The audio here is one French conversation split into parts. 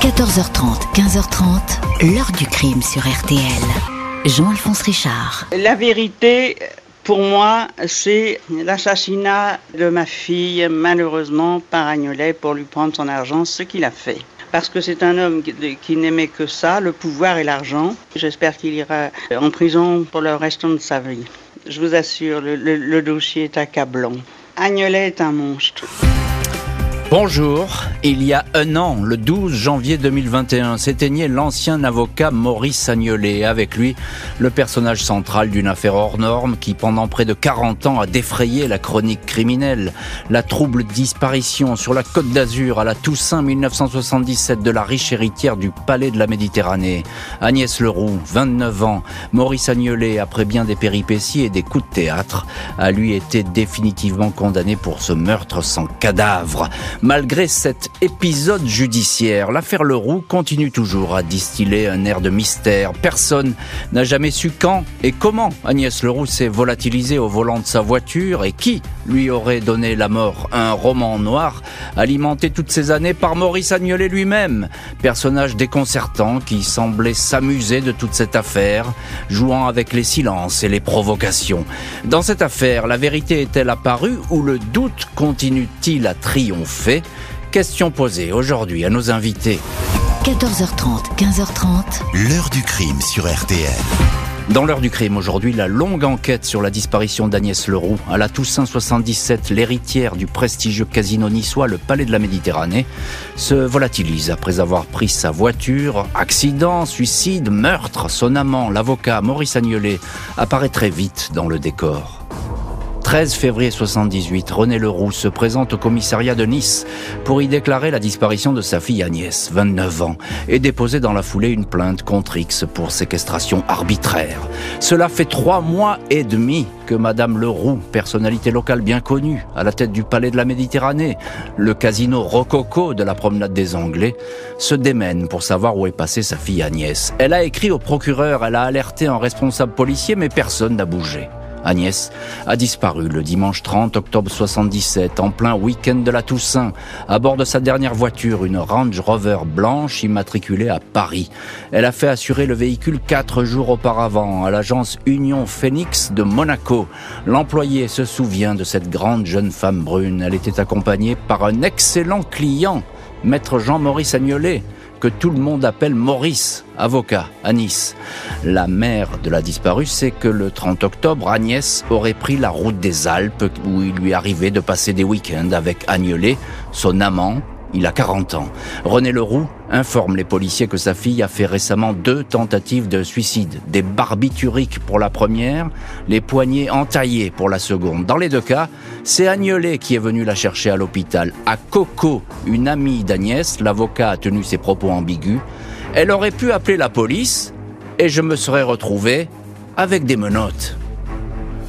14h30, 15h30, l'heure du crime sur RTL. Jean-Alphonse Richard. La vérité, pour moi, c'est l'assassinat de ma fille, malheureusement, par Agnolet pour lui prendre son argent, ce qu'il a fait. Parce que c'est un homme qui, n'aimait que ça, le pouvoir et l'argent. J'espère qu'il ira en prison pour le restant de sa vie. Je vous assure, le, le- le dossier est accablant. Agnolet est un monstre. Bonjour, il y a un an, le 12 janvier 2021, s'éteignait l'ancien avocat Maurice Agnolet. Avec lui, le personnage central d'une affaire hors norme qui, pendant près de 40 ans, a défrayé la chronique criminelle. La trouble disparition sur la côte d'Azur à la Toussaint 1977 de la riche héritière du Palais de la Méditerranée. Agnès Leroux, 29 ans. Maurice Agnolet, après bien des péripéties et des coups de théâtre, a lui été définitivement condamné pour ce meurtre sans cadavre. Malgré cet épisode judiciaire, l'affaire Leroux continue toujours à distiller un air de mystère. Personne n'a jamais su quand et comment Agnès Leroux s'est volatilisée au volant de sa voiture et qui lui aurait donné la mort. Un roman noir alimenté toutes ces années par Maurice Agnolet lui-même, personnage déconcertant qui semblait s'amuser de toute cette affaire, jouant avec les silences et les provocations. Dans cette affaire, la vérité est-elle apparue ou le doute continue-t-il à triompher? Question posée aujourd'hui à nos invités. 14h30, 15h30, L'heure du crime sur RTL. Dans l'heure du crime aujourd'hui, la longue enquête sur la disparition d'Agnès Leroux à la Toussaint 77, l'héritière du prestigieux casino niçois, le Palais de la Méditerranée, se volatilise après avoir pris sa voiture. Accident, suicide, meurtre, son amant, l'avocat Maurice Agnolet, apparaît très vite dans le décor. 13 février 78, René Leroux se présente au commissariat de Nice pour y déclarer la disparition de sa fille Agnès, 29 ans, et déposer dans la foulée une plainte contre X pour séquestration arbitraire. Cela fait trois mois et demi que Madame Leroux, personnalité locale bien connue, à la tête du Palais de la Méditerranée, le casino rococo de la promenade des Anglais, se démène pour savoir où est passée sa fille Agnès. Elle a écrit au procureur, elle a alerté un responsable policier, mais personne n'a bougé. Agnès a disparu le dimanche 30 octobre 77, en plein week-end de la Toussaint, à bord de sa dernière voiture, une Range Rover blanche immatriculée à Paris. Elle a fait assurer le véhicule quatre jours auparavant à l'agence Union Phoenix de Monaco. L'employé se souvient de cette grande jeune femme brune. Elle était accompagnée par un excellent client, maître Jean-Maurice Agnolet, que tout le monde appelle Maurice, avocat, à Nice. La mère de la disparue sait que le 30 octobre, Agnès aurait pris la route des Alpes où il lui arrivait de passer des week-ends avec Agnolet, son amant. Il a 40 ans. René Leroux informe les policiers que sa fille a fait récemment deux tentatives de suicide. Des barbituriques pour la première, les poignets entaillés pour la seconde. Dans les deux cas, c'est Agnolet qui est venu la chercher à l'hôpital. À Coco, une amie d'Agnès, l'avocat a tenu ses propos ambigus. Elle aurait pu appeler la police et je me serais retrouvé avec des menottes.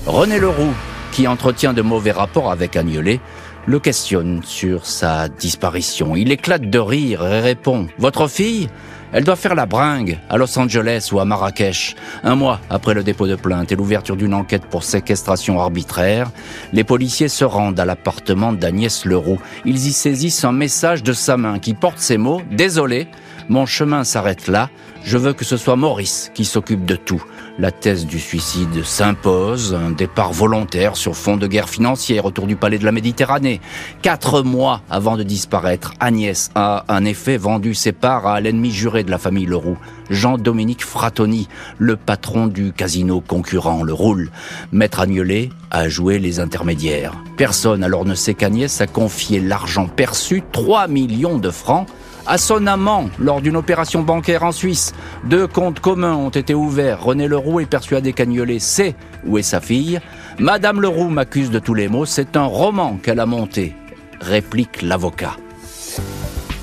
René Leroux, qui entretient de mauvais rapports avec Agnolet, le questionne sur sa disparition. Il éclate de rire et répond Votre fille Elle doit faire la bringue à Los Angeles ou à Marrakech. Un mois après le dépôt de plainte et l'ouverture d'une enquête pour séquestration arbitraire, les policiers se rendent à l'appartement d'Agnès Leroux. Ils y saisissent un message de sa main qui porte ces mots Désolé, mon chemin s'arrête là. Je veux que ce soit Maurice qui s'occupe de tout. La thèse du suicide s'impose, un départ volontaire sur fond de guerre financière autour du palais de la Méditerranée. Quatre mois avant de disparaître, Agnès a en effet vendu ses parts à l'ennemi juré de la famille Leroux, Jean-Dominique Fratoni, le patron du casino concurrent, le Roule. Maître Agnolet a joué les intermédiaires. Personne alors ne sait qu'Agnès a confié l'argent perçu, 3 millions de francs, à son amant lors d'une opération bancaire en Suisse. Deux comptes communs ont été ouverts. René Leroux est persuadé qu'Agnolet sait où est sa fille. Madame Leroux m'accuse de tous les maux. C'est un roman qu'elle a monté, réplique l'avocat.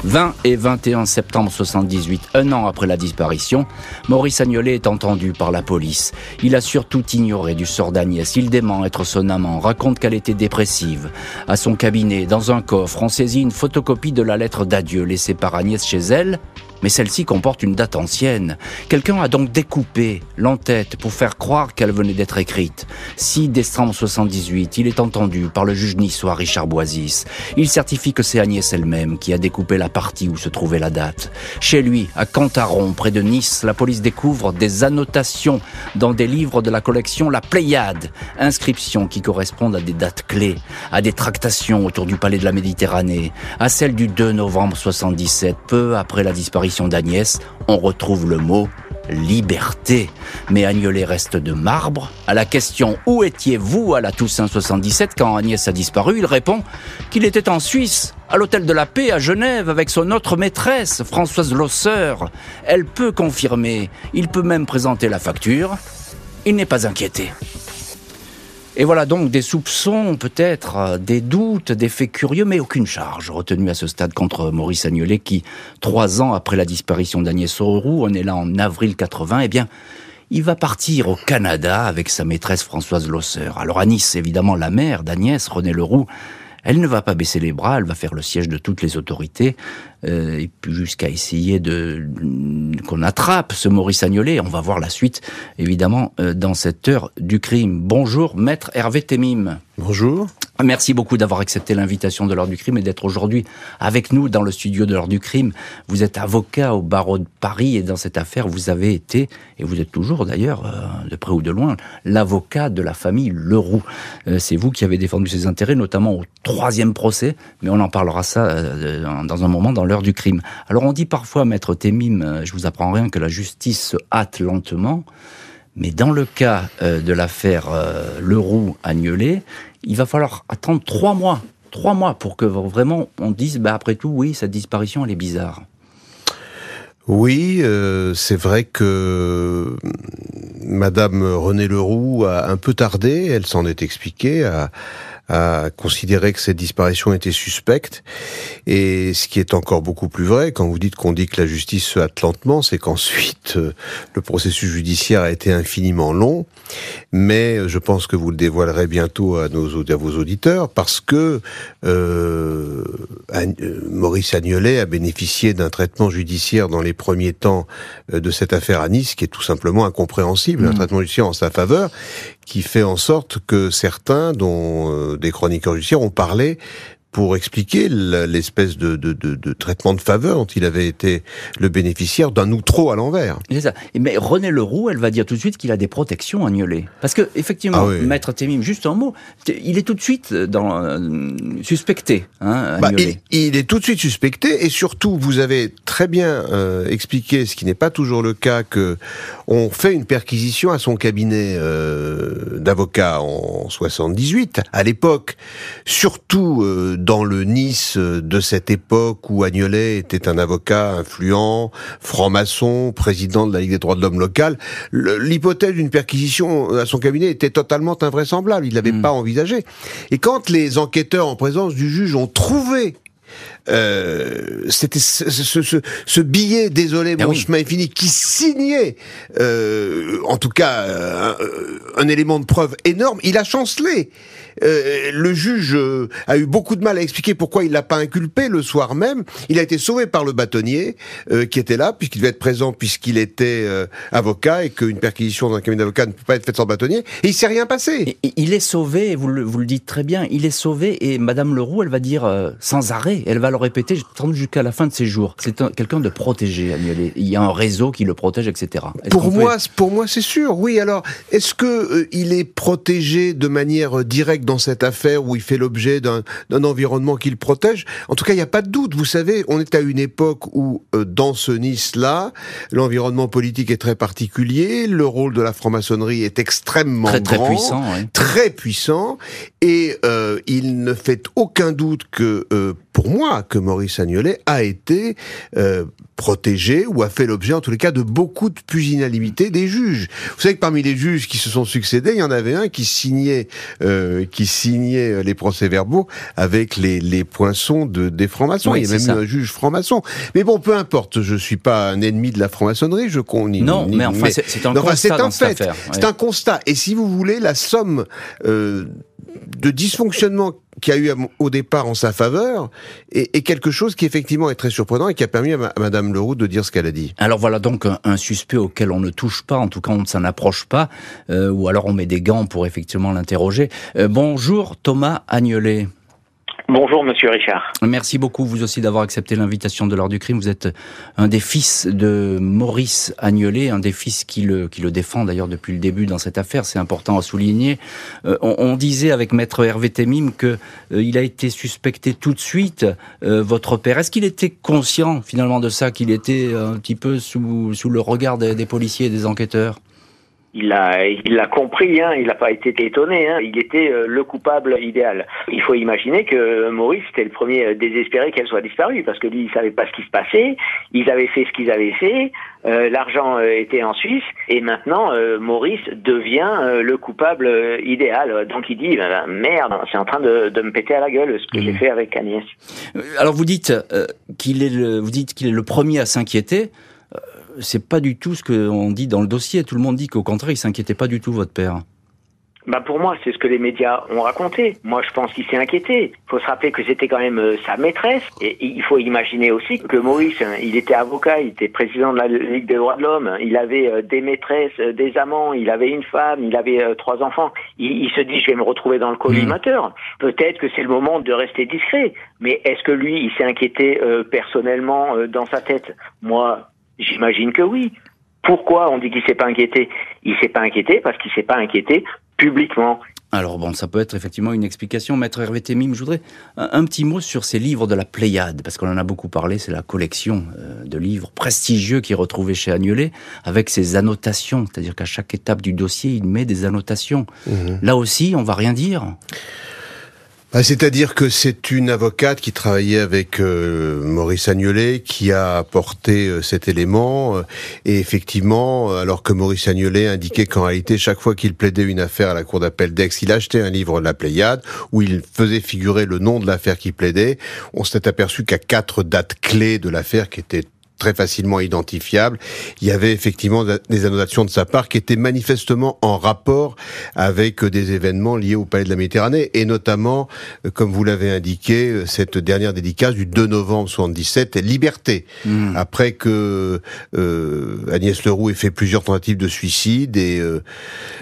20 et 21 septembre 78, un an après la disparition, Maurice Agnolet est entendu par la police. Il a surtout ignoré du sort d'Agnès. Il dément être son amant, raconte qu'elle était dépressive. À son cabinet, dans un coffre, on saisit une photocopie de la lettre d'adieu laissée par Agnès chez elle, mais celle-ci comporte une date ancienne. Quelqu'un a donc découpé l'entête pour faire croire qu'elle venait d'être écrite. 6 décembre 78, il est entendu par le juge niçois Richard Boisis. Il certifie que c'est Agnès elle-même qui a découpé la partie où se trouvait la date. Chez lui, à Cantaron, près de Nice, la police découvre des annotations dans des livres de la collection La Pléiade, inscriptions qui correspondent à des dates clés, à des tractations autour du palais de la Méditerranée, à celle du 2 novembre 77, peu après la disparition d'Agnès, on retrouve le mot liberté. Mais Agnolet reste de marbre. À la question où étiez-vous à la Toussaint 77 quand Agnès a disparu, il répond qu'il était en Suisse, à l'hôtel de la paix à Genève avec son autre maîtresse, Françoise Losser. Elle peut confirmer, il peut même présenter la facture. Il n'est pas inquiété. Et voilà donc des soupçons, peut-être, euh, des doutes, des faits curieux, mais aucune charge retenue à ce stade contre Maurice Agnolet qui, trois ans après la disparition d'Agnès Auroux, on est là en avril 80, eh bien, il va partir au Canada avec sa maîtresse Françoise Losser. Alors à Nice, évidemment, la mère d'Agnès, René Leroux, elle ne va pas baisser les bras, elle va faire le siège de toutes les autorités, euh, et puis jusqu'à essayer de qu'on attrape ce Maurice Agnolet. On va voir la suite, évidemment, euh, dans cette heure du crime. Bonjour, maître Hervé Temim. Bonjour. Merci beaucoup d'avoir accepté l'invitation de l'heure du crime et d'être aujourd'hui avec nous dans le studio de l'heure du crime. Vous êtes avocat au barreau de Paris et dans cette affaire, vous avez été, et vous êtes toujours d'ailleurs, euh, de près ou de loin, l'avocat de la famille Leroux. C'est vous qui avez défendu ses intérêts, notamment au troisième procès, mais on en parlera ça dans un moment dans l'heure du crime. Alors on dit parfois, maître Témim, je vous apprends rien, que la justice se hâte lentement. Mais dans le cas de l'affaire Leroux-Agnelet, il va falloir attendre trois mois, trois mois pour que vraiment on dise, bah après tout, oui, cette disparition, elle est bizarre. Oui, euh, c'est vrai que Madame René Leroux a un peu tardé, elle s'en est expliquée, à, a considéré que cette disparition était suspecte. Et ce qui est encore beaucoup plus vrai, quand vous dites qu'on dit que la justice se hâte lentement, c'est qu'ensuite euh, le processus judiciaire a été infiniment long. Mais je pense que vous le dévoilerez bientôt à, nos, à vos auditeurs, parce que euh, euh Maurice Agnolet a bénéficié d'un traitement judiciaire dans les premiers temps euh, de cette affaire à Nice, qui est tout simplement incompréhensible, un mmh. traitement judiciaire en sa faveur, qui fait en sorte que certains, dont euh, des chroniqueurs judiciaires, ont parlé pour expliquer l'espèce de, de, de, de, traitement de faveur dont il avait été le bénéficiaire d'un outro à l'envers. C'est ça. Mais René Leroux, elle va dire tout de suite qu'il a des protections Agnolet. Parce que, effectivement, ah Maître Témim, juste un mot, il est tout de suite dans, euh, suspecté. Hein, bah, il, il, est tout de suite suspecté et surtout, vous avez très bien euh, expliqué, ce qui n'est pas toujours le cas, que on fait une perquisition à son cabinet euh, d'avocat en 78. À l'époque, surtout dans le Nice de cette époque où Agnolet était un avocat influent, franc-maçon, président de la Ligue des droits de l'homme locale, l'hypothèse d'une perquisition à son cabinet était totalement invraisemblable. Il l'avait hmm. pas envisagé. Et quand les enquêteurs en présence du juge ont trouvé euh, c'était ce, ce, ce, billet, désolé, ah mon chemin est fini, qui signait, euh, en tout cas, un, un, élément de preuve énorme. Il a chancelé. Euh, le juge euh, a eu beaucoup de mal à expliquer pourquoi il l'a pas inculpé le soir même. Il a été sauvé par le bâtonnier euh, qui était là, puisqu'il devait être présent, puisqu'il était avocat et qu'une perquisition dans un cabinet d'avocat ne peut pas être faite sans bâtonnier. Et il s'est rien passé. il est sauvé, vous le, vous le dites très bien, il est sauvé et Madame Leroux, elle va dire sans arrêt, elle va le répéter jusqu'à la fin de ses jours. C'est quelqu'un de protégé, Il y a un réseau qui le protège, etc. Pour moi, pour moi, c'est sûr. Oui. Alors, est-ce que il est protégé de manière directe dans cette affaire où il fait l'objet d'un environnement qu'il protège. En tout cas, il n'y a pas de doute. Vous savez, on est à une époque où, euh, dans ce Nice-là, l'environnement politique est très particulier, le rôle de la franc-maçonnerie est extrêmement très, grand, très puissant, très puissant, et euh, il ne fait aucun doute que, euh, pour moi, que Maurice Agnolet a été protégé ou a fait l'objet, en tous les cas, de beaucoup de pusillanimité des juges. Vous savez que parmi les juges qui se sont succédés, il y en avait un qui signait, euh, qui signait euh, les procès-verbaux avec les, les poinçons de, des francs-maçons. il y a même un juge franc-maçon. Mais bon, peu importe, je suis pas un ennemi de la franc-maçonnerie, je connais. Non, mais enfin, c'est un constat. C'est un fait, c'est un constat. Et si vous voulez, la somme euh, de dysfonctionnement qui a eu au départ en sa faveur et, quelque chose qui effectivement est très surprenant et qui a permis à, Madame Leroux de dire ce qu'elle a dit. Alors voilà donc un, suspect auquel on ne touche pas, en tout cas on ne s'en approche pas, euh, ou alors on met des gants pour effectivement l'interroger. Euh, bonjour Thomas Agnelet. Bonjour Monsieur Richard. Merci beaucoup vous aussi d'avoir accepté l'invitation de l'heure du crime. Vous êtes un des fils de Maurice Agnelet, un des fils qui le, défend d'ailleurs depuis le début dans cette affaire, c'est important à souligner. Euh, on, disait avec maître Hervé Temim que euh, il a été suspecté tout de suite, euh, votre père. Est-ce qu'il était conscient finalement de ça, qu'il était un petit peu sous, sous le regard des policiers et des enquêteurs? Il l'a il l'a compris, hein, il n'a pas été étonné, hein, il était euh, le coupable idéal. Il faut imaginer que Maurice était le premier euh, désespéré qu'elle soit disparue, parce que lui, il savait pas ce qui se passait, ils avaient fait ce qu'ils avaient fait, euh, l'argent était en Suisse, et maintenant Maurice devient le coupable idéal. Donc il dit, ben, ben, merde, c'est en train de, de, me péter à la gueule ce que j'ai mmh. fait avec Agnès. Alors vous dites qu'il est le, vous dites qu'il est le premier à s'inquiéter c'est pas du tout ce qu'on dit dans le dossier. Tout le monde dit qu'au contraire, il s'inquiétait pas du tout, votre père. Bah pour moi, c'est ce que les médias ont raconté. Moi, je pense qu'il s'est inquiété. Il faut se rappeler que c'était quand même euh, sa maîtresse. Et il faut imaginer aussi que Maurice, hein, il était avocat, il était président de la Ligue des droits de l'homme. Il avait euh, des maîtresses, euh, des amants, il avait une femme, il avait trois enfants. Il, se dit, je vais me retrouver dans le collimateur. Peut-être que c'est le moment de rester discret. Mais est-ce que lui, il s'est inquiété personnellement dans sa tête? Moi, J'imagine que oui. Pourquoi on dit qu'il s'est pas inquiété? Il s'est pas inquiété parce qu'il s'est pas inquiété publiquement. Alors bon, ça peut être effectivement une explication. Maître Hervé Temim, je voudrais un, petit mot sur ces livres de la Pléiade, parce qu'on en a beaucoup parlé, c'est la collection euh, de livres prestigieux qui est retrouvée chez Agnelet, avec ses annotations, c'est-à-dire qu'à chaque étape du dossier, il met des annotations. Mmh. Là aussi, on va rien dire bah, c'est-à-dire que c'est une avocate qui travaillait avec euh, Maurice Agnolet qui a apporté euh, cet élément. Euh, et effectivement, alors que Maurice Agnolet indiquait qu'en réalité, chaque fois qu'il plaidait une affaire à la cour d'appel d'Aix, il achetait un livre de la Pléiade où il faisait figurer le nom de l'affaire qu'il plaidait. On s'était aperçu qu'à quatre dates clés de l'affaire qui étaient très facilement identifiable. Il y avait effectivement des annotations de sa part qui étaient manifestement en rapport avec des événements liés au Palais de la Méditerranée et notamment, euh, comme vous l'avez indiqué, euh, cette dernière dédicace du 2 novembre 77, Liberté. Hmm. Après que euh, Agnès Leroux ait fait plusieurs tentatives de suicide et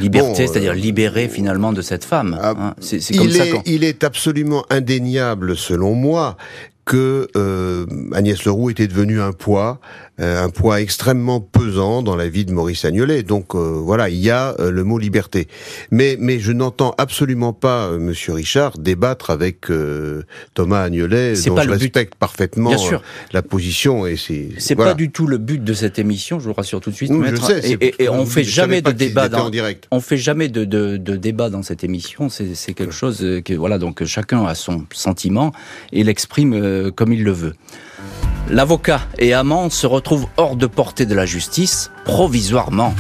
liberté, c'est-à-dire libérer finalement de cette femme. Ah, hein. C'est comme ça. Il est absolument indéniable, selon moi, que euh, Agnès Leroux était devenue un poids euh, un poids extrêmement pesant dans la vie de Maurice Agnolet. Donc euh, voilà, il y a euh, le mot liberté. Mais mais je n'entends absolument pas Monsieur Richard débattre avec Thomas Agnolet, dont je respecte parfaitement la position et c'est. C'est pas du tout le but de cette émission. Je vous rassure tout de suite. je sais, et, on fait jamais de débat dans. direct. On fait jamais de, de, de débat dans cette émission. C'est quelque chose que voilà donc chacun a son sentiment et l'exprime comme il le veut. L'avocat et amant se retrouvent hors de portée de la justice, provisoirement.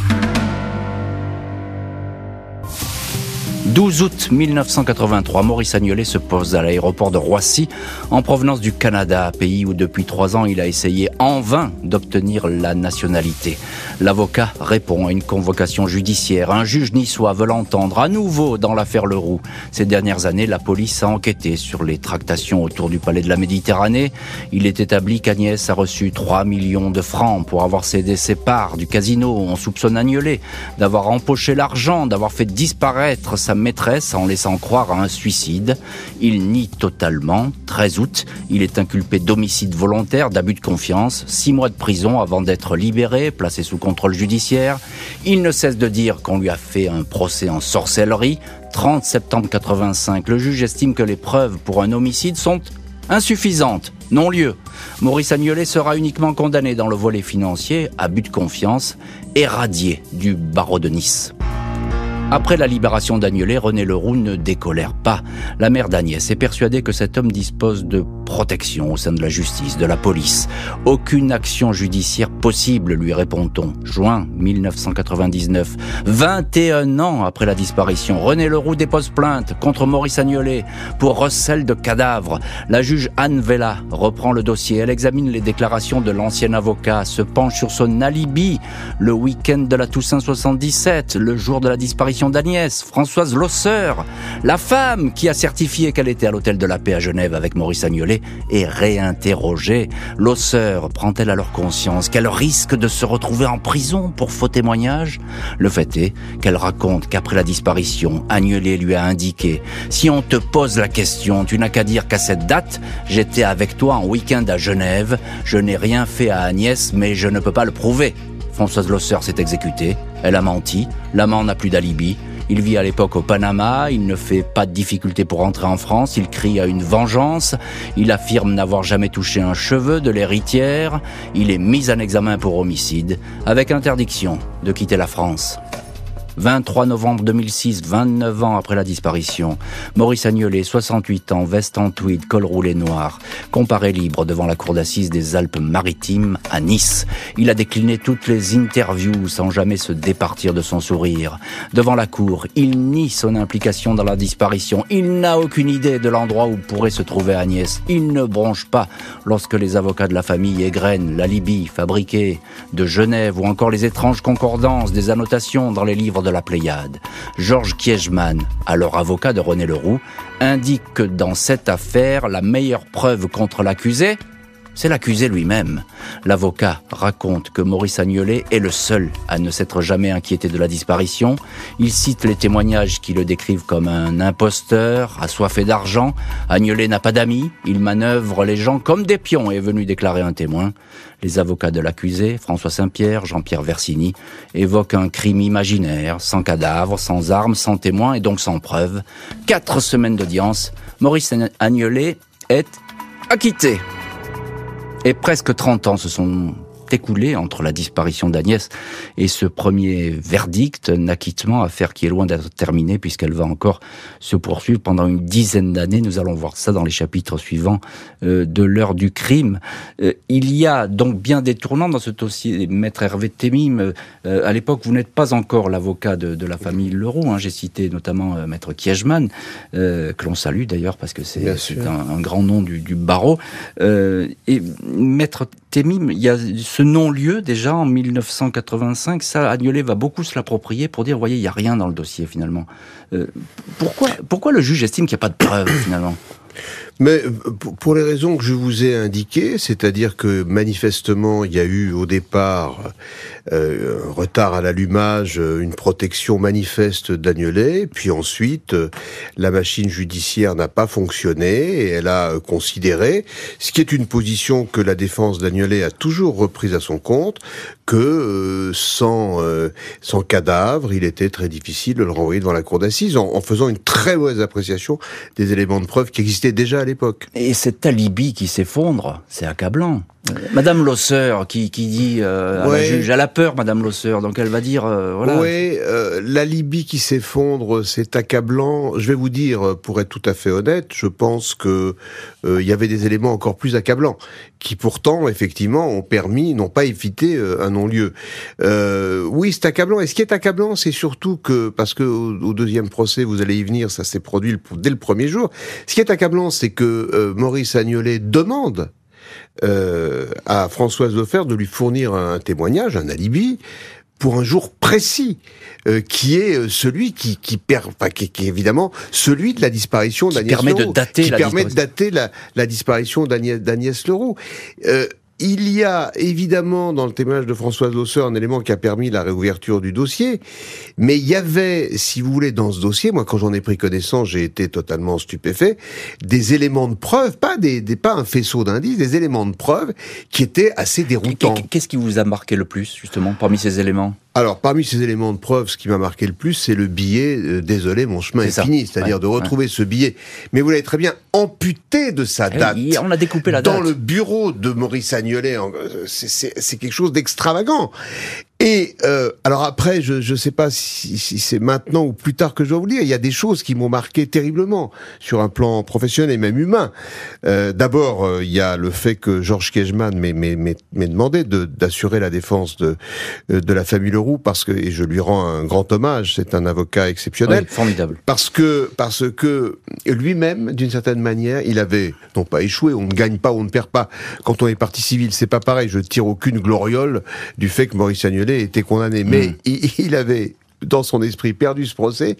12 août 1983, Maurice Agnolet se pose à l'aéroport de Roissy en provenance du Canada, pays où depuis trois ans il a essayé en vain d'obtenir la nationalité. L'avocat répond à une convocation judiciaire. Un juge niçois veut l'entendre à nouveau dans l'affaire Leroux. Ces dernières années, la police a enquêté sur les tractations autour du palais de la Méditerranée. Il est établi qu'Agnès a reçu 3 millions de francs pour avoir cédé ses parts du casino. On soupçonne Agnolet d'avoir empoché l'argent, d'avoir fait disparaître sa maîtresse en laissant croire à un suicide. Il nie totalement. 13 août, il est inculpé d'homicide volontaire, d'abus de confiance, six mois de prison avant d'être libéré, placé sous contrôle judiciaire. Il ne cesse de dire qu'on lui a fait un procès en sorcellerie. 30 septembre 85, le juge estime que les preuves pour un homicide sont insuffisantes, non lieu. Maurice Agnolet sera uniquement condamné dans le volet financier, abus de confiance, et radié du barreau de Nice. Après la libération d'Agnelet, René Leroux ne décolère pas. La mère d'Agnès est persuadée que cet homme dispose de protection au sein de la justice, de la police. Aucune action judiciaire possible, lui répond-on. Juin 1999, 21 ans après la disparition, René Leroux dépose plainte contre Maurice Agnolet pour recel de cadavres. La juge Anne Vella reprend le dossier. Elle examine les déclarations de l'ancien avocat, se penche sur son alibi le week-end de la Toussaint 77, le jour de la disparition d'Agnès, Françoise Losseur, la femme qui a certifié qu'elle était à l'hôtel de la paix à Genève avec Maurice Agnolet, est réinterrogée. Losseur prend-elle alors conscience qu'elle risque de se retrouver en prison pour faux témoignages? Le fait est qu'elle raconte qu'après la disparition, Agnolet lui a indiqué Si on te pose la question, tu n'as qu'à dire qu'à cette date, j'étais avec toi en week-end à Genève, je n'ai rien fait à Agnès, mais je ne peux pas le prouver. Françoise Losser s'est exécutée, elle a menti, l'amant n'a plus d'alibi, il vit à l'époque au Panama, il ne fait pas de difficulté pour rentrer en France, il crie à une vengeance, il affirme n'avoir jamais touché un cheveu de l'héritière, il est mis en examen pour homicide, avec interdiction de quitter la France. 23 novembre 2006, 29 ans après la disparition, Maurice Agnolet, 68 ans, veste en tweed, col roulé noir, comparé libre devant la cour d'assises des Alpes-Maritimes à Nice. Il a décliné toutes les interviews sans jamais se départir de son sourire. Devant la cour, il nie son implication dans la disparition. Il n'a aucune idée de l'endroit où pourrait se trouver Agnès. Il ne bronche pas lorsque les avocats de la famille égrènent la Libye fabriquée de Genève ou encore les étranges concordances des annotations dans les livres de la Pléiade. Georges Kiechman, alors avocat de René Leroux, indique que dans cette affaire, la meilleure preuve contre l'accusé, c'est l'accusé lui-même. L'avocat raconte que Maurice Agnolet est le seul à ne s'être jamais inquiété de la disparition. Il cite les témoignages qui le décrivent comme un imposteur, assoiffé d'argent. Agnolet n'a pas d'amis, il manœuvre les gens comme des pions est venu déclarer un témoin. Les avocats de l'accusé, François Saint-Pierre, Jean-Pierre Versini, évoquent un crime imaginaire, sans cadavre, sans armes, sans témoins et donc sans preuves. Quatre semaines d'audience, Maurice Agnolet est acquitté. Et presque 30 ans se sont écoulé entre la disparition d'Agnès et ce premier verdict, un acquittement, affaire qui est loin d'être terminée puisqu'elle va encore se poursuivre pendant une dizaine d'années. Nous allons voir ça dans les chapitres suivants euh, de l'heure du crime. Euh, il y a donc bien des tournants dans ce dossier. Maître Hervé Temim, euh, à l'époque, vous n'êtes pas encore l'avocat de, la famille Leroux. Hein. J'ai cité notamment Maître Kiechman, que l'on salue d'ailleurs parce que c'est un, un, grand nom du, du barreau. et Maître Temim, il y a ce non-lieu, déjà en 1985, ça, Agnolet va beaucoup se l'approprier pour dire, voyez, il n'y a rien dans le dossier finalement. Euh, pourquoi, pourquoi le juge estime qu'il n'y a pas de preuves finalement? Mais pour les raisons que je vous ai indiquées, c'est-à-dire que manifestement il y a eu au départ euh, un retard à l'allumage, une protection manifeste d'Agnelet, puis ensuite la machine judiciaire n'a pas fonctionné et elle a considéré, ce qui est une position que la défense d'Agnelet a toujours reprise à son compte, que euh, sans euh, sans cadavre, il était très difficile de le renvoyer devant la cour d'assises en faisant une très mauvaise appréciation des éléments de preuve qui existaient déjà à l'époque. Et cet alibi qui s'effondre, c'est accablant. Madame Losseur qui, qui dit euh, à la juge, elle a peur, Madame Losseur, donc elle va dire, euh, voilà. Oui, euh, l'alibi qui s'effondre, c'est accablant. Je vais vous dire, pour être tout à fait honnête, je pense que euh, il y avait des éléments encore plus accablants, qui pourtant, effectivement, ont permis, n'ont pas évité un non-lieu. oui, c'est accablant. Et ce qui est accablant, c'est surtout que, parce que au, deuxième procès, vous allez y venir, ça s'est produit dès le premier jour. Ce qui est accablant, c'est que Maurice Agnolet demande euh, à Françoise Offer de lui fournir un témoignage, un alibi, pour un jour précis, euh, qui est euh, celui qui qui, perd, enfin, qui, qui, est évidemment celui de la disparition d'Agnès Leroux. Permet de dater qui permet de dater la, la disparition d'Agnès Leroux. Euh, il y a évidemment dans le témoignage de Françoise Losseur un élément qui a permis la réouverture du dossier, mais il y avait, si vous voulez, dans ce dossier, moi quand j'en ai pris connaissance, j'ai été totalement stupéfait, des éléments de preuve, pas des, des pas un faisceau d'indices, des éléments de preuve qui étaient assez déroutants. Qu'est-ce qui vous a marqué le plus justement parmi ces éléments? Alors, parmi ces éléments de preuve, ce qui m'a marqué le plus, c'est le billet euh, Désolé, mon chemin est, fini », c'est-à-dire de retrouver ce billet. Mais vous l'avez très bien amputé de sa eh date. on a découpé la date. Dans le bureau de Maurice Agnolet, euh, c'est quelque chose d'extravagant. Et euh, alors après, je ne sais pas si, si c'est maintenant ou plus tard que je dois vous dire, il y a des choses qui m'ont marqué terriblement sur un plan professionnel et même humain. Euh, D'abord, euh, il y a le fait que Georges Kejman m'ait demandé d'assurer la défense de, euh, de la famille Leroux parce que et je lui rends un grand hommage. C'est un avocat exceptionnel, oui, formidable. Parce que parce que lui-même, d'une certaine manière, il avait non pas échoué. On ne gagne pas, on ne perd pas. Quand on est parti civil, c'est pas pareil. Je tire aucune gloriole du fait que Maurice Agnelet était condamné, mais hmm. il, avait dans son esprit perdu ce procès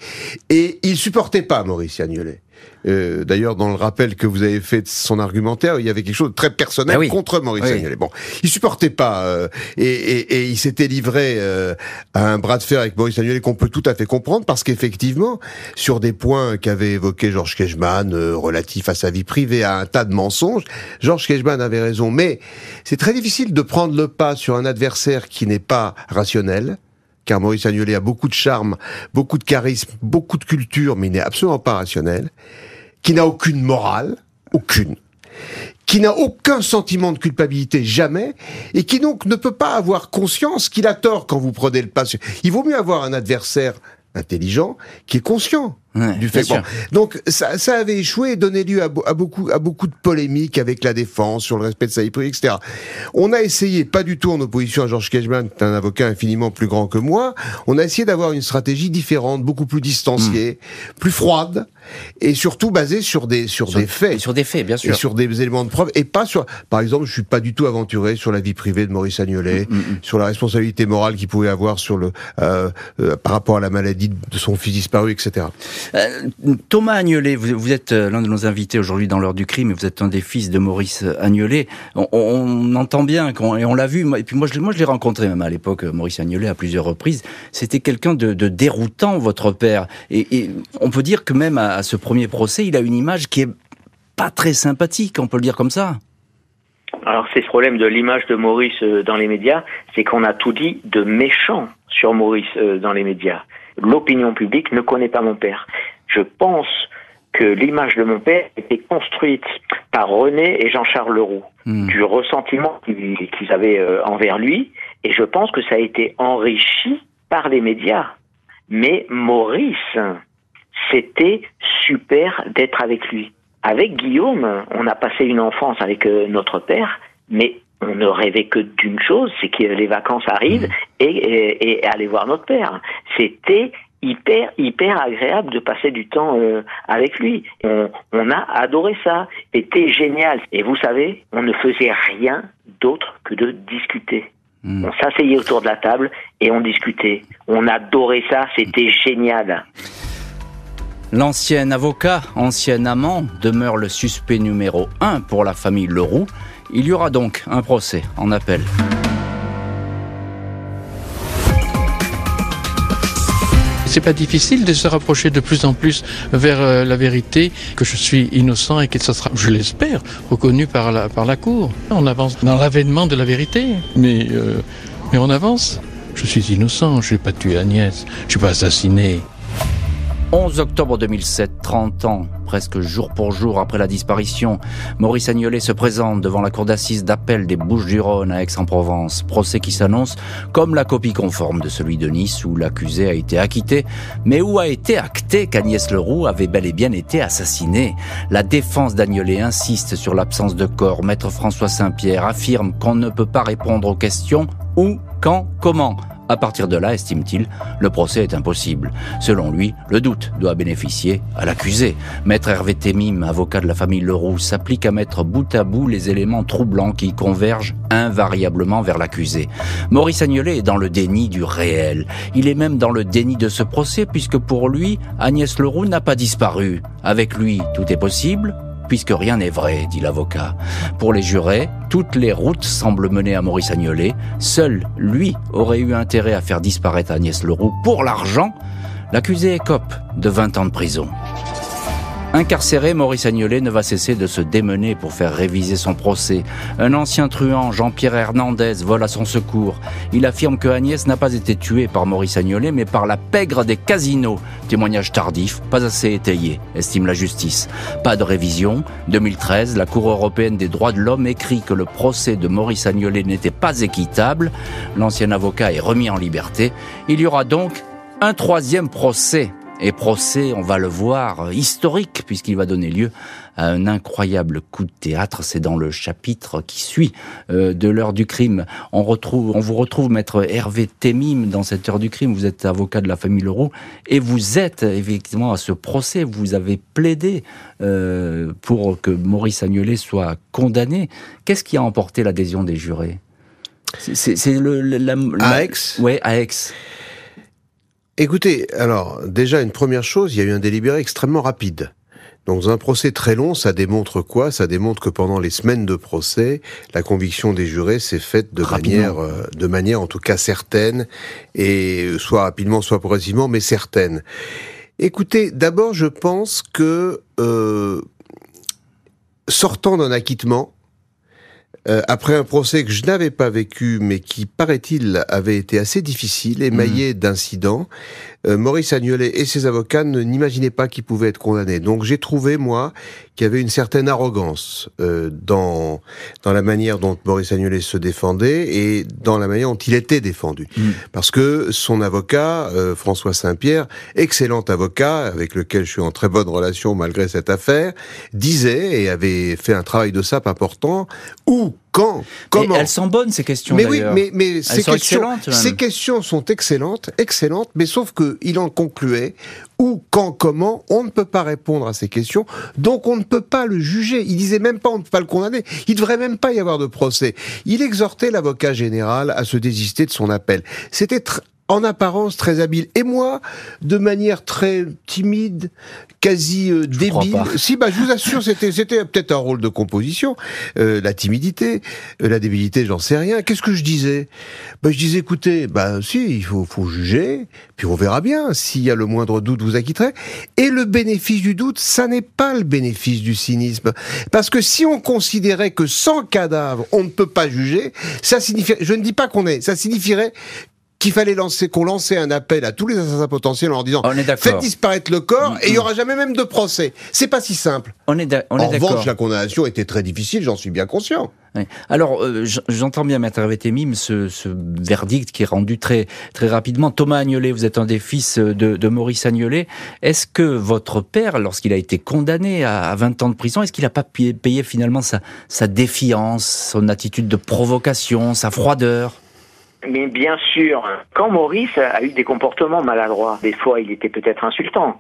et il supportait pas Maurice Agnelet. Euh, d'ailleurs, dans le rappel que vous avez fait de son argumentaire, il y avait quelque chose de très personnel ah contre Maurice oui. Bon, il supportait pas euh, et, il s'était livré euh, à un bras de fer avec Maurice Agnelet qu'on peut tout à fait comprendre parce qu'effectivement, sur des points qu'avait évoqué Georges Kejman relatifs à sa vie privée, à un tas de mensonges, Georges Kejman avait raison. Mais c'est très difficile de prendre le pas sur un adversaire qui n'est pas rationnel car Maurice Agnelet a beaucoup de charme, beaucoup de charisme, beaucoup de culture, mais il n'est absolument pas rationnel, qui n'a aucune morale, aucune, qui n'a aucun sentiment de culpabilité jamais, et qui donc ne peut pas avoir conscience qu'il a tort quand vous prenez le pas. Il vaut mieux avoir un adversaire intelligent qui est conscient du fait. Donc ça, ça, avait échoué et donné lieu à, beaucoup, à beaucoup de polémiques avec la défense sur le respect de sa vie privée, etc. On a essayé, pas du tout en opposition à Georges est un avocat infiniment plus grand que moi, on a essayé d'avoir une stratégie différente, beaucoup plus distanciée, hmm. plus froide, et surtout basée sur des sur, des faits, sur des faits, bien sûr, et sur des éléments de preuve, et pas sur, par exemple, je suis pas du tout aventuré sur la vie privée de Maurice Agnolet, hmm, hmm, sur la responsabilité morale qu'il pouvait avoir sur le euh, euh, par rapport à la maladie de son fils disparu, etc. Euh, Thomas Agnelet, vous, êtes euh, l'un de nos invités aujourd'hui dans l'heure du crime, et vous êtes un des fils de Maurice Agnelet. On, entend bien, et on l'a vu, et puis moi je, l'ai rencontré même à l'époque, Maurice Agnelet, à plusieurs reprises. C'était quelqu'un de, déroutant, votre père. Et, on peut dire que même à, ce premier procès, il a une image qui est pas très sympathique, on peut le dire comme ça. Alors c'est ce problème de l'image de Maurice euh, dans les médias, c'est qu'on a tout dit de méchant sur Maurice dans les médias l'opinion publique ne connaît pas mon père. Je pense que l'image de mon père était construite par René et Jean-Charles Leroux, hmm. du ressentiment qu'ils avaient euh, envers lui, et je pense que ça a été enrichi par les médias. Mais Maurice, c'était super d'être avec lui. Avec Guillaume, on a passé une enfance avec euh, notre père, mais on ne rêvait que d'une chose, c'est que les vacances arrivent mmh. et, aller voir notre père. C'était hyper hyper agréable de passer du temps euh, avec lui. On, a adoré ça. C'était génial. Et vous savez, on ne faisait rien d'autre que de discuter. Mmh. On s'asseyait autour de la table et on discutait. On adorait ça. C'était génial. L'ancien avocat, ancien amant, demeure le suspect numéro un pour la famille Leroux. Il y aura donc un procès en appel. c'est pas difficile de se rapprocher de plus en plus vers euh, la vérité, que je suis innocent et que ça sera, je l'espère, reconnu par la, Cour. On avance dans l'avènement de la vérité, mais, euh, mais on avance. Je suis innocent, je n'ai pas tué Agnès, je suis pas assassiné. 11 octobre 2007, 30 ans, presque jour pour jour après la disparition, Maurice Agnolet se présente devant la cour d'assises d'appel des Bouches-du-Rhône à Aix-en-Provence. Procès qui s'annonce comme la copie conforme de celui de Nice où l'accusé a été acquitté, mais où a été acté qu'Agnès Leroux avait bel et bien été assassinée. La défense d'Agnolet insiste sur l'absence de corps. Maître François Saint-Pierre affirme qu'on ne peut pas répondre aux questions où, quand, comment. À partir de là, estime-t-il, le procès est impossible. Selon lui, le doute doit bénéficier à l'accusé. Maître Hervé Temim, avocat de la famille Leroux, s'applique à mettre bout à bout les éléments troublants qui convergent invariablement vers l'accusé. Maurice Agnelet est dans le déni du réel. Il est même dans le déni de ce procès puisque pour lui, Agnès Leroux n'a pas disparu. Avec lui, tout est possible, puisque rien n'est vrai, dit l'avocat. Pour les jurés, toutes les routes semblent mener à Maurice Agnolet. Seul lui aurait eu intérêt à faire disparaître Agnès Leroux pour l'argent. L'accusé écope de 20 ans de prison. Incarcéré, Maurice Agnolet ne va cesser de se démener pour faire réviser son procès. Un ancien truand, Jean-Pierre Hernandez, vole à son secours. Il affirme que Agnès n'a pas été tuée par Maurice Agnolet, mais par la pègre des casinos. Témoignage tardif, pas assez étayé, estime la justice. Pas de révision. 2013, la Cour européenne des droits de l'homme écrit que le procès de Maurice Agnolet n'était pas équitable. L'ancien avocat est remis en liberté. Il y aura donc un troisième procès et procès, on va le voir, historique, puisqu'il va donner lieu à un incroyable coup de théâtre. C'est dans le chapitre qui suit euh, de l'heure du crime. On retrouve, on vous retrouve maître Hervé Temim dans cette heure du crime. Vous êtes avocat de la famille Leroux et vous êtes effectivement à ce procès. Vous avez plaidé euh, pour que Maurice Agnelet soit condamné. Qu'est-ce qui a emporté l'adhésion des jurés? C'est le, la, à Aix? Ouais, à Aix. Écoutez, alors déjà une première chose, il y a eu un délibéré extrêmement rapide. Donc, dans un procès très long, ça démontre quoi? Ça démontre que pendant les semaines de procès, la conviction des jurés s'est faite de manière, euh, de manière en tout cas certaine, et soit rapidement, soit progressivement, mais certaine. Écoutez, d'abord, je pense que euh, sortant d'un acquittement, euh, après un procès que je n'avais pas vécu, mais qui, paraît-il, avait été assez difficile, émaillé mmh. d'incidents, euh, Maurice Agnolet et ses avocats n'imaginaient pas qu'il pouvait être condamné. Donc j'ai trouvé, moi, qu'il y avait une certaine arrogance euh, dans, dans la manière dont Maurice Agnolet se défendait et dans la manière dont il était défendu. Mm. Parce que son avocat, euh, François Saint-Pierre, excellent avocat, avec lequel je suis en très bonne relation malgré cette affaire, disait et avait fait un travail de sape important, où quand Comment Elles sont bonnes ces questions. Mais oui, mais, mais ces, questions, ces questions sont excellentes, excellentes, mais sauf que il en concluait où, quand, comment, on ne peut pas répondre à ces questions, donc on ne peut pas le juger. Il disait même pas on ne peut pas le condamner. Il devrait même pas y avoir de procès. Il exhortait l'avocat général à se désister de son appel. C'était en apparence très habile. Et moi, de manière très timide, quasi euh, débile. Si, bah, je vous assure, c'était, c'était peut-être un rôle de composition. Euh, la timidité, euh, la débilité, j'en sais rien. Qu'est-ce que je disais? Bah, je disais, écoutez, bah, si, il faut, faut juger, puis on verra bien. S'il y a le moindre doute, vous acquitterez. Et le bénéfice du doute, ça n'est pas le bénéfice du cynisme, parce que si on considérait que sans cadavre, on ne peut pas juger, ça signifie, je ne dis pas qu'on est, ça signifierait qu'il fallait lancer, qu'on lançait un appel à tous les assassins potentiels en leur disant faites disparaître le corps et il y aura jamais même de procès. C'est pas si simple. On est, on est en revanche, la condamnation était très difficile, j'en suis bien conscient. Alors, euh, j'entends bien, Maître Hervé ce, ce, verdict qui est rendu très, très rapidement. Thomas Agnolet, vous êtes un des fils de, de Maurice Agnolet. Est-ce que votre père, lorsqu'il a été condamné à, 20 ans de prison, est-ce qu'il n'a pas payé, payé finalement sa, sa défiance, son attitude de provocation, sa froideur? Mais bien sûr, quand Maurice a eu des comportements maladroits, des fois il était peut-être insultant.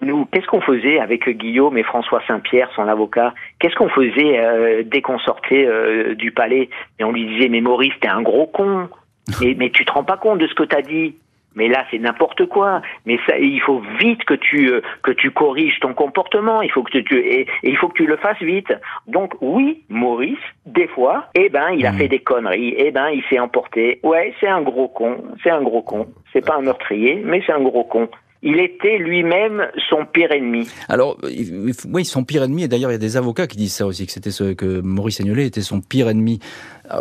Nous, qu'est-ce qu'on faisait avec Guillaume et François Saint-Pierre, son avocat? Qu'est-ce qu'on faisait euh, dès qu'on sortait euh, du palais? Et on lui disait, mais Maurice, t'es un gros con. Mais, mais tu te rends pas compte de ce que t'as dit? Mais là, c'est n'importe quoi. Mais ça, il faut vite que tu euh, que tu corriges ton comportement. Il faut que tu et, il faut que tu le fasses vite. Donc oui, Maurice, des fois, eh ben, il a hmm. fait des conneries. Eh ben, il s'est emporté. Ouais, c'est un gros con. C'est un gros con. C'est pas un meurtrier, mais c'est un gros con il était lui-même son pire ennemi. Alors, oui, son pire ennemi, et d'ailleurs il y a des avocats qui disent ça aussi, que c'était ce, que Maurice Agnolet était son pire ennemi.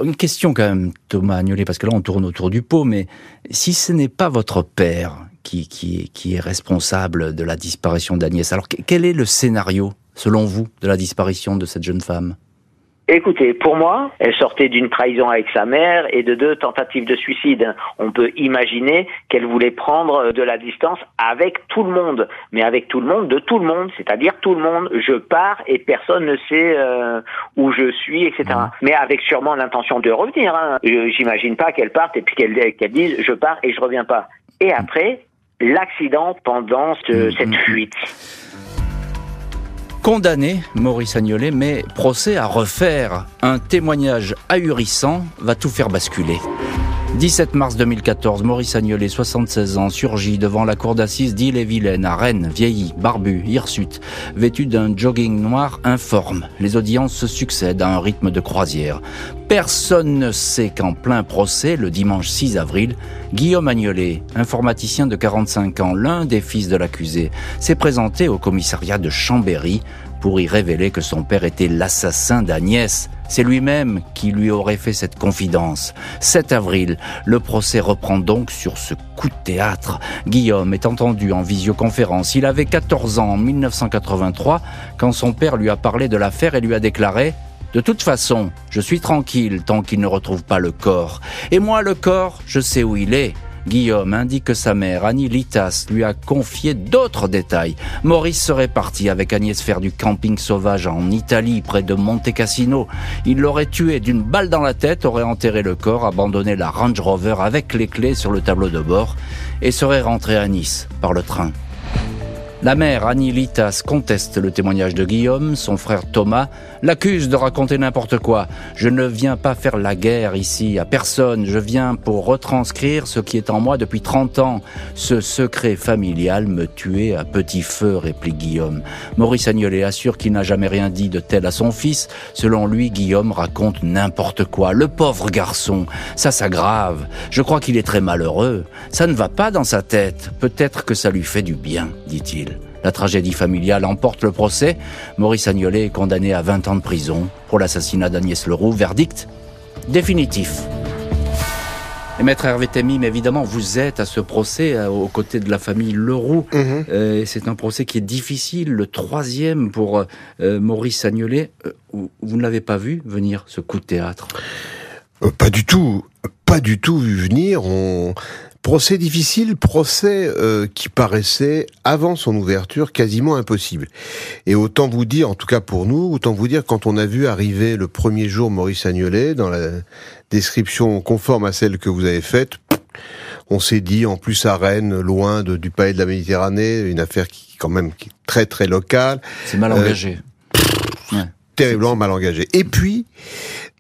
une question quand même, Thomas Agnolet, parce que là on tourne autour du pot, mais si ce n'est pas votre père qui, qui, qui est responsable de la disparition d'Agnès, alors quel est le scénario, selon vous, de la disparition de cette jeune femme? Écoutez, pour moi, elle sortait d'une trahison avec sa mère et de deux tentatives de suicide. On peut imaginer qu'elle voulait prendre de la distance avec tout le monde, mais avec tout le monde, de tout le monde, c'est-à-dire tout le monde. Je pars et personne ne sait euh, où je suis, etc. Mmh. Mais avec sûrement l'intention de revenir. Hein. J'imagine pas qu'elle parte et puis qu'elle dise je pars et je reviens pas. Et après, l'accident pendant mmh, cette mmh, fuite. Condamné, Maurice Agnolet, mais procès à refaire. Un témoignage ahurissant va tout faire basculer. 17 mars 2014, Maurice Agnolet, 76 ans, surgit devant la cour d'assises d'Ille-et-Vilaine à Rennes, vieilli, barbu, hirsute, vêtu d'un jogging noir informe. Les audiences se succèdent à un rythme de croisière. Personne ne sait qu'en plein procès, le dimanche 6 avril, Guillaume Agnolet, informaticien de 45 ans, l'un des fils de l'accusé, s'est présenté au commissariat de Chambéry pour y révéler que son père était l'assassin d'Agnès. C'est lui-même qui lui aurait fait cette confidence. 7 avril, le procès reprend donc sur ce coup de théâtre. Guillaume est entendu en visioconférence. Il avait 14 ans en 1983 quand son père lui a parlé de l'affaire et lui a déclaré de toute façon, je suis tranquille tant qu'il ne retrouve pas le corps. Et moi, le corps, je sais où il est. Guillaume indique que sa mère, Annie Litas, lui a confié d'autres détails. Maurice serait parti avec Agnès faire du camping sauvage en Italie, près de Monte Cassino. Il l'aurait tué d'une balle dans la tête, aurait enterré le corps, abandonné la Range Rover avec les clés sur le tableau de bord et serait rentré à Nice par le train. La mère Annie Litas conteste le témoignage de Guillaume, son frère Thomas l'accuse de raconter n'importe quoi. Je ne viens pas faire la guerre ici à personne, je viens pour retranscrire ce qui est en moi depuis 30 ans. Ce secret familial me tuait à petit feu, réplique Guillaume. Maurice Agnolet assure qu'il n'a jamais rien dit de tel à son fils. Selon lui, Guillaume raconte n'importe quoi. Le pauvre garçon, ça s'aggrave. Je crois qu'il est très malheureux. Ça ne va pas dans sa tête. Peut-être que ça lui fait du bien, dit-il. La tragédie familiale emporte le procès. Maurice Agnolet est condamné à 20 ans de prison pour l'assassinat d'Agnès Leroux. Verdict définitif. Et maître Hervé Temim, évidemment, vous êtes à ce procès euh, aux côtés de la famille Leroux. Mhm. Euh, c'est un procès qui est difficile, le troisième pour euh, Maurice Agnolet. Vous ne l'avez pas vu venir, ce coup de théâtre? Pas du tout, pas du tout vu venir. On... Procès difficile, procès euh, qui paraissait, avant son ouverture, quasiment impossible. Et autant vous dire, en tout cas pour nous, autant vous dire, quand on a vu arriver le premier jour Maurice Agnolet, dans la description conforme à celle que vous avez faite, on s'est dit, en plus à Rennes, loin de- du palais de la Méditerranée, une affaire qui, quand même, qui est très très locale, C'est mal Euh, engagé. Ouais. terriblement mal engagé. Et puis,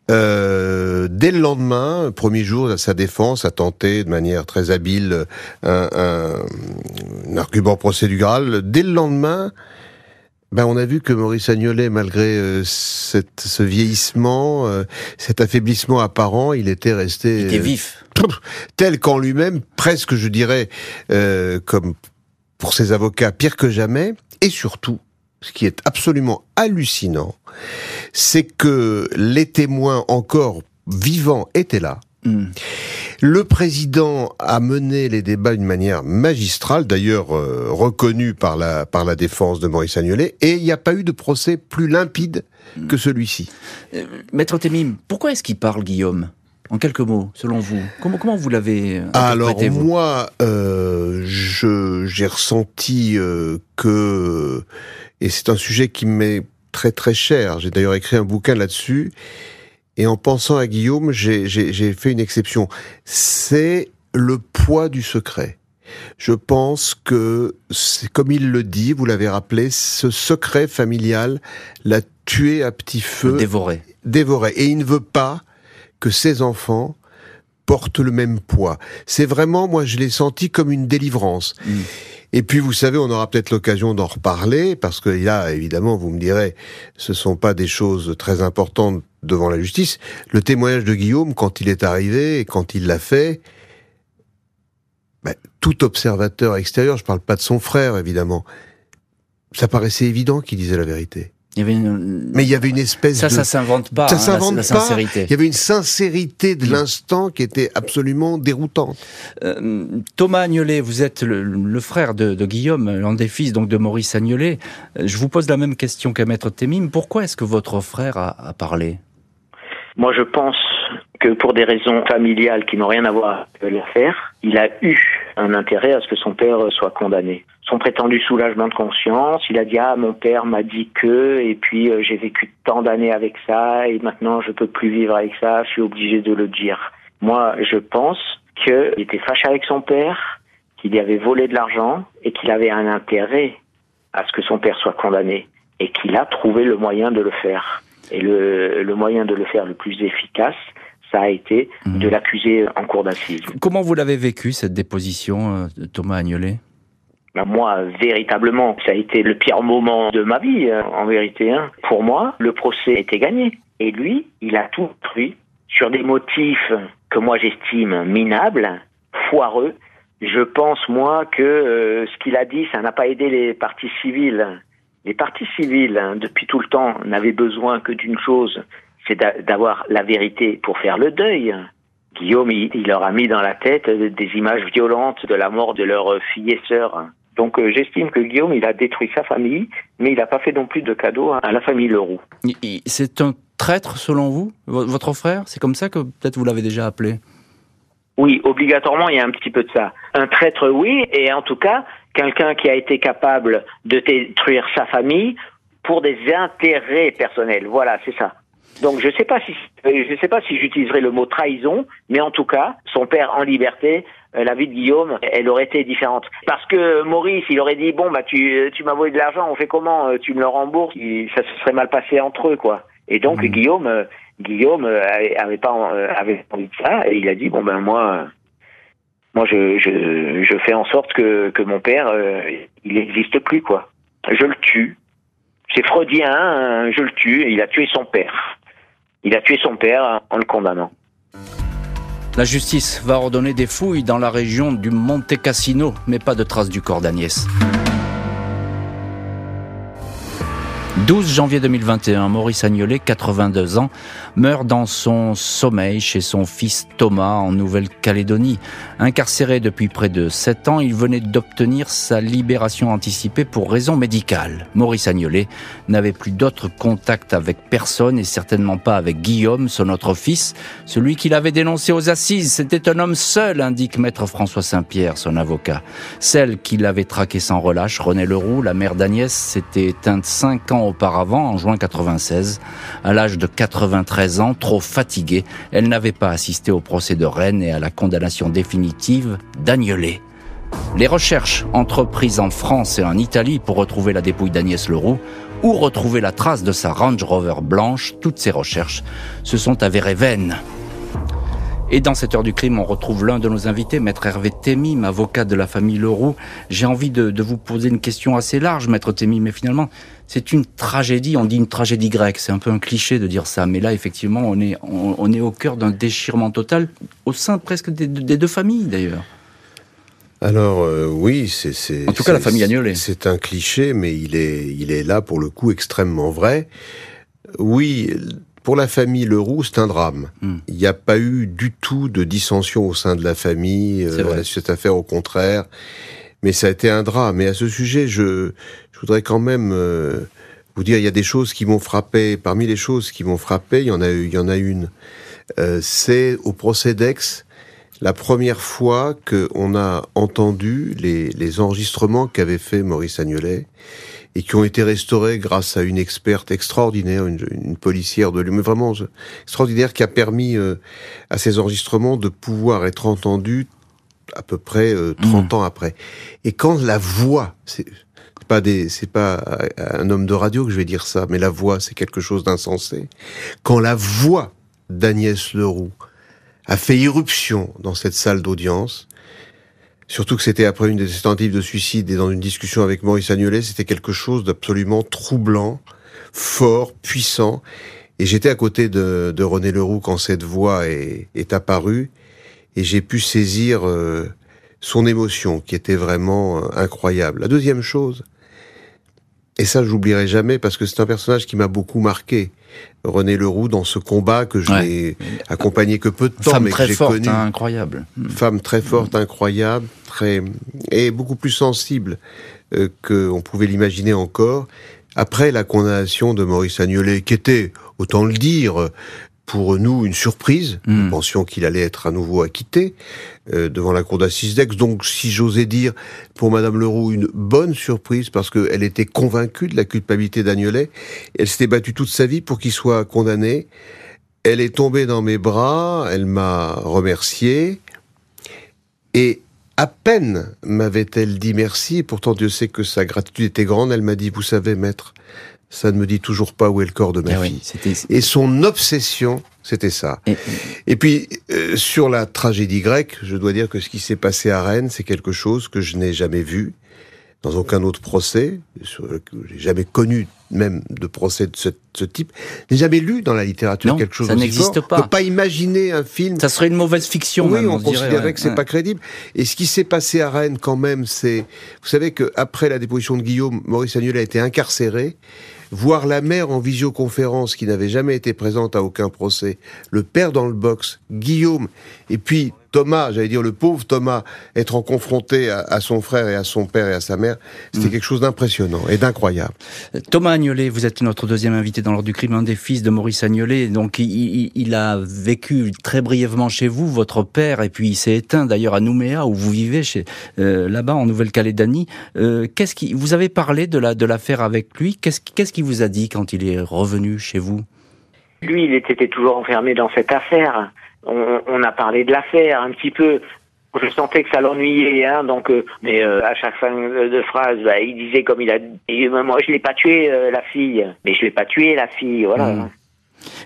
euh, dès le lendemain, premier jour à sa défense, a tenté de manière très habile un, un- un argument procédural. Dès le lendemain, ben on a vu que Maurice Agnolet, malgré euh, cette, ce vieillissement, euh, cet affaiblissement apparent, il était resté Il était euh, vif. tel qu'en lui-même, presque, je dirais, euh, comme pour ses avocats, pire que jamais. Et surtout, ce qui est absolument hallucinant, c'est que les témoins encore vivants étaient là. Hmm. Le président a mené les débats d'une manière magistrale, d'ailleurs euh, reconnue par la, par la défense de Maurice Agnolet, et il n'y a pas eu de procès plus limpide que celui-ci. Euh, Maître Temim, pourquoi est-ce qu'il parle, Guillaume? En quelques mots, selon vous. Comment, comment vous l'avez Alors moi, euh, je j'ai ressenti euh, que et c'est un sujet qui m'est très très cher. J'ai d'ailleurs écrit un bouquin là-dessus. Et en pensant à Guillaume, j'ai fait une exception. C'est le poids du secret. Je pense que c'est comme il le dit, vous l'avez rappelé, ce secret familial l'a tué à petit feu Le dévorer. dévoré. Et il ne veut pas que ses enfants portent le même poids. C'est vraiment, moi, je l'ai senti comme une délivrance. Mm. Et puis, vous savez, on aura peut-être l'occasion d'en reparler, parce que là, évidemment, vous me direz, ce sont pas des choses très importantes devant la justice. Le témoignage de Guillaume, quand il est arrivé et quand il l'a fait, ben, tout observateur extérieur, je parle pas de son frère, évidemment, ça paraissait évident qu'il disait la vérité. Il y avait une... Mais il y avait une espèce ça, de... ça s'invente pas. Ça hein, la- s'invente la, pas. sincérité. Il y avait une sincérité de l'instant qui était absolument déroutante. Euh, Thomas Agnolet, vous êtes le, le frère de, de Guillaume, l'un des fils donc de Maurice Agnolet. Euh, Je vous pose la même question qu'à Maître Temim. Pourquoi est-ce que votre frère a, a parlé? Moi, je pense que pour des raisons familiales qui n'ont rien à voir avec l'affaire, il a eu un intérêt à ce que son père soit condamné. Son prétendu soulagement de conscience, il a dit ah mon père m'a dit que et puis euh, j'ai vécu tant d'années avec ça et maintenant je peux plus vivre avec ça, je suis obligé de le dire. Moi, je pense qu'il était fâché avec son père, qu'il y avait volé de l'argent et qu'il avait un intérêt à ce que son père soit condamné et qu'il a trouvé le moyen de le faire. Et le, le moyen de le faire le plus efficace, ça a été Mhm. de l'accuser en cour d'assises. Comment vous l'avez vécu, cette déposition, euh, Thomas Agnolet? Ben, moi, véritablement, ça a été le pire moment de ma vie, euh, en vérité. hein. Pour moi, le procès était gagné. Et lui, il a tout détruit sur des motifs que moi j'estime minables, foireux. Je pense, moi, que euh, ce qu'il a dit, ça n'a pas aidé les parties civiles. Les parties civiles, hein, depuis tout le temps, n'avaient besoin que d'une chose, c'est d'a- d'avoir la vérité pour faire le deuil. Guillaume, il, il leur a mis dans la tête des images violentes de la mort de leur fille et sœur. Donc euh, j'estime que Guillaume, il a détruit sa famille, mais il n'a pas fait non plus de cadeau à la famille Leroux. C'est un traître, selon vous Vo- Votre frère? C'est comme ça que peut-être vous l'avez déjà appelé? Oui, obligatoirement, il y a un petit peu de ça. Un traître, oui, et en tout cas, quelqu'un qui a été capable de détruire sa famille pour des intérêts personnels. Voilà, c'est ça. Donc je sais pas si je sais pas si j'utiliserai le mot trahison, mais en tout cas, son père en liberté, la vie de Guillaume, elle aurait été différente. Parce que Maurice, il aurait dit bon bah tu tu m'as volé de l'argent, on fait comment Euh, Tu me le rembourses? Il- Ça se serait mal passé entre eux quoi. Et donc Mhm. Guillaume euh, Guillaume euh, avait, pas euh, avait envie de ça et il a dit bon ben moi euh, moi je je je fais en sorte que que mon père euh, il n'existe plus quoi. Je le tue. C'est freudien, hein, je le tue et il a tué son père. Il a tué son père en le condamnant. La justice va ordonner des fouilles dans la région du Monte Cassino, mais pas de traces du corps d'Agnès. 12 janvier 2021, Maurice Agnolet, 82 ans, meurt dans son sommeil chez son fils Thomas en Nouvelle-Calédonie. Incarcéré depuis près de 7 ans, il venait d'obtenir sa libération anticipée pour raison médicale. Maurice Agnolet n'avait plus d'autre contact avec personne et certainement pas avec Guillaume, son autre fils, celui qu'il avait dénoncé aux assises. C'était un homme seul, indique maître François Saint-Pierre, son avocat. Celle qui l'avait traqué sans relâche, René Leroux, la mère d'Agnès, s'était éteinte 5 ans auparavant, en juin 96. À l'âge de 93 ans, trop fatiguée, elle n'avait pas assisté au procès de Rennes et à la condamnation définitive d'Agnelet. Les recherches entreprises en France et en Italie pour retrouver la dépouille d'Agnès Leroux ou retrouver la trace de sa Range Rover blanche, toutes ces recherches se sont avérées vaines. Et dans cette heure du crime, on retrouve l'un de nos invités, Maître Hervé Thémy, avocat de la famille Leroux. J'ai envie de, vous poser une question assez large, Maître Thémy, mais finalement, c'est une tragédie. On dit une tragédie grecque. C'est un peu un cliché de dire ça, mais là, effectivement, on est, on, on est au cœur d'un déchirement total au sein presque des, des deux familles, d'ailleurs. Alors euh, oui, c'est en tout cas la famille Agnolet. C'est un cliché, mais il est il est là pour le coup extrêmement vrai. Oui, pour la famille Leroux, c'est un drame. Mm. Il n'y a pas eu du tout de dissension au sein de la famille euh, cette affaire, au contraire. Mais ça a été un drame. Et à ce sujet, je, je voudrais quand même euh, vous dire, il y a des choses qui m'ont frappé. Parmi les choses qui m'ont frappé, il y en a, il y en a une. Euh, c'est au procès d'Aix la première fois qu'on a entendu les, les enregistrements qu'avait fait Maurice Agnolet et qui ont été restaurés grâce à une experte extraordinaire, une, une policière de mais vraiment extraordinaire, qui a permis euh, à ces enregistrements de pouvoir être entendus à peu près euh, 30 mmh. ans après. Et quand la voix, c'est pas des, c'est pas un homme de radio que je vais dire ça, mais la voix, c'est quelque chose d'insensé. Quand la voix d'Agnès Leroux a fait irruption dans cette salle d'audience, Surtout que c'était après une des tentatives de suicide et dans une discussion avec Maurice Agnolet, c'était quelque chose d'absolument troublant, fort, puissant. Et j'étais à côté de, de, René Leroux quand cette voix est, est apparue et j'ai pu saisir euh, son émotion qui était vraiment euh, incroyable. La deuxième chose, et ça je l'oublierai jamais parce que c'est un personnage qui m'a beaucoup marqué, René Leroux dans ce combat que je n'ai ouais. accompagné que peu de temps, Femme mais très que j'ai forte, connu. Hein, incroyable. Femme très forte, incroyable, très et beaucoup plus sensible euh, qu'on pouvait l'imaginer encore. Après la condamnation de Maurice Agnolet, qui était, autant le dire, pour nous une surprise. Hmm. Nous pensions qu'il allait être à nouveau acquitté euh, devant la cour d'assises d'Aix. Donc, si j'osais dire, pour Madame Leroux, une bonne surprise parce qu'elle était convaincue de la culpabilité d'Agnolet. Elle s'était battue toute sa vie pour qu'il soit condamné. Elle est tombée dans mes bras, elle m'a remercié et à peine m'avait-elle dit merci, et pourtant Dieu sait que sa gratitude était grande, elle m'a dit, vous savez, maître, ça ne me dit toujours pas où est le corps de ma Ah fille. Et son obsession, c'était ça. Et- Et puis, euh, sur la tragédie grecque, je dois dire que ce qui s'est passé à Rennes, c'est quelque chose que je n'ai jamais vu dans aucun autre procès, que j'ai jamais connu même de procès de ce, ce type, j'ai jamais lu dans la littérature Non, quelque chose ça n'existe pas. On peut pas imaginer un film Ça serait une mauvaise fiction, oui, même, on, dirait, considérait ouais. que c'est Ouais. pas crédible. Et ce qui s'est passé à Rennes, quand même, c'est, vous savez que après la déposition de Guillaume, Maurice Agnelet a été incarcéré. Voir la mère en visioconférence, qui n'avait jamais été présente à aucun procès, le père dans le box, Guillaume, et puis Thomas, j'allais dire le pauvre Thomas, être en confronté à, à son frère et à son père et à sa mère, c'était Mm. quelque chose d'impressionnant et d'incroyable. Thomas Agnolet, vous êtes notre deuxième invité dans l'ordre du crime, un des fils de Maurice Agnolet. Donc, il, a vécu très brièvement chez vous, votre père, et puis il s'est éteint d'ailleurs à Nouméa, où vous vivez, chez euh, là-bas en Nouvelle-Calédonie. Euh, qu'est-ce qui, vous avez parlé de la de l'affaire avec lui. Qu'est-ce qu'est-ce qu'il vous a dit quand il est revenu chez vous? Lui, il était toujours enfermé dans cette affaire. On, on a parlé de l'affaire un petit peu. Je sentais que ça l'ennuyait, hein, donc. euh, mais euh, à chaque fin de, phrase, bah, il disait comme il a. dit, moi, je l'ai pas tué euh, la fille, mais je l'ai pas tué la fille, voilà. Mm.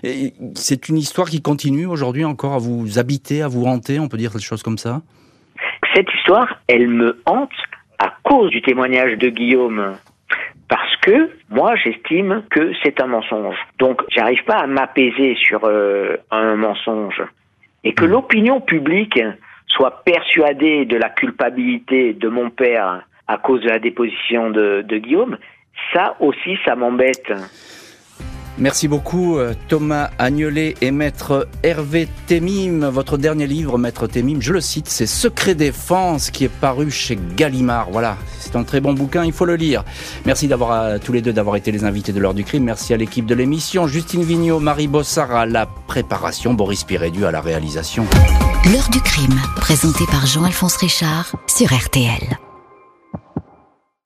Et C'est une histoire qui continue aujourd'hui encore à vous habiter, à vous hanter, on peut dire des choses comme ça? Cette histoire, elle me hante à cause du témoignage de Guillaume. Parce que moi, j'estime que c'est un mensonge. Donc, j'arrive pas à m'apaiser sur euh, un mensonge. Et que l'opinion publique soit persuadée de la culpabilité de mon père à cause de la déposition de, de Guillaume, ça aussi, ça m'embête. Merci beaucoup euh, Thomas Agnolet et Maître Hervé Temim. Votre dernier livre, Maître Temim, je le cite, c'est Secret défense qui est paru chez Gallimard. Voilà, c'est un très bon bouquin, il faut le lire. Merci d'avoir à tous les deux d'avoir été les invités de l'heure du crime. Merci à l'équipe de l'émission, Justine Vignot, Marie Bossard à la préparation, Boris Pirédu à la réalisation. L'heure du crime, présenté par Jean-Alphonse Richard sur RTL.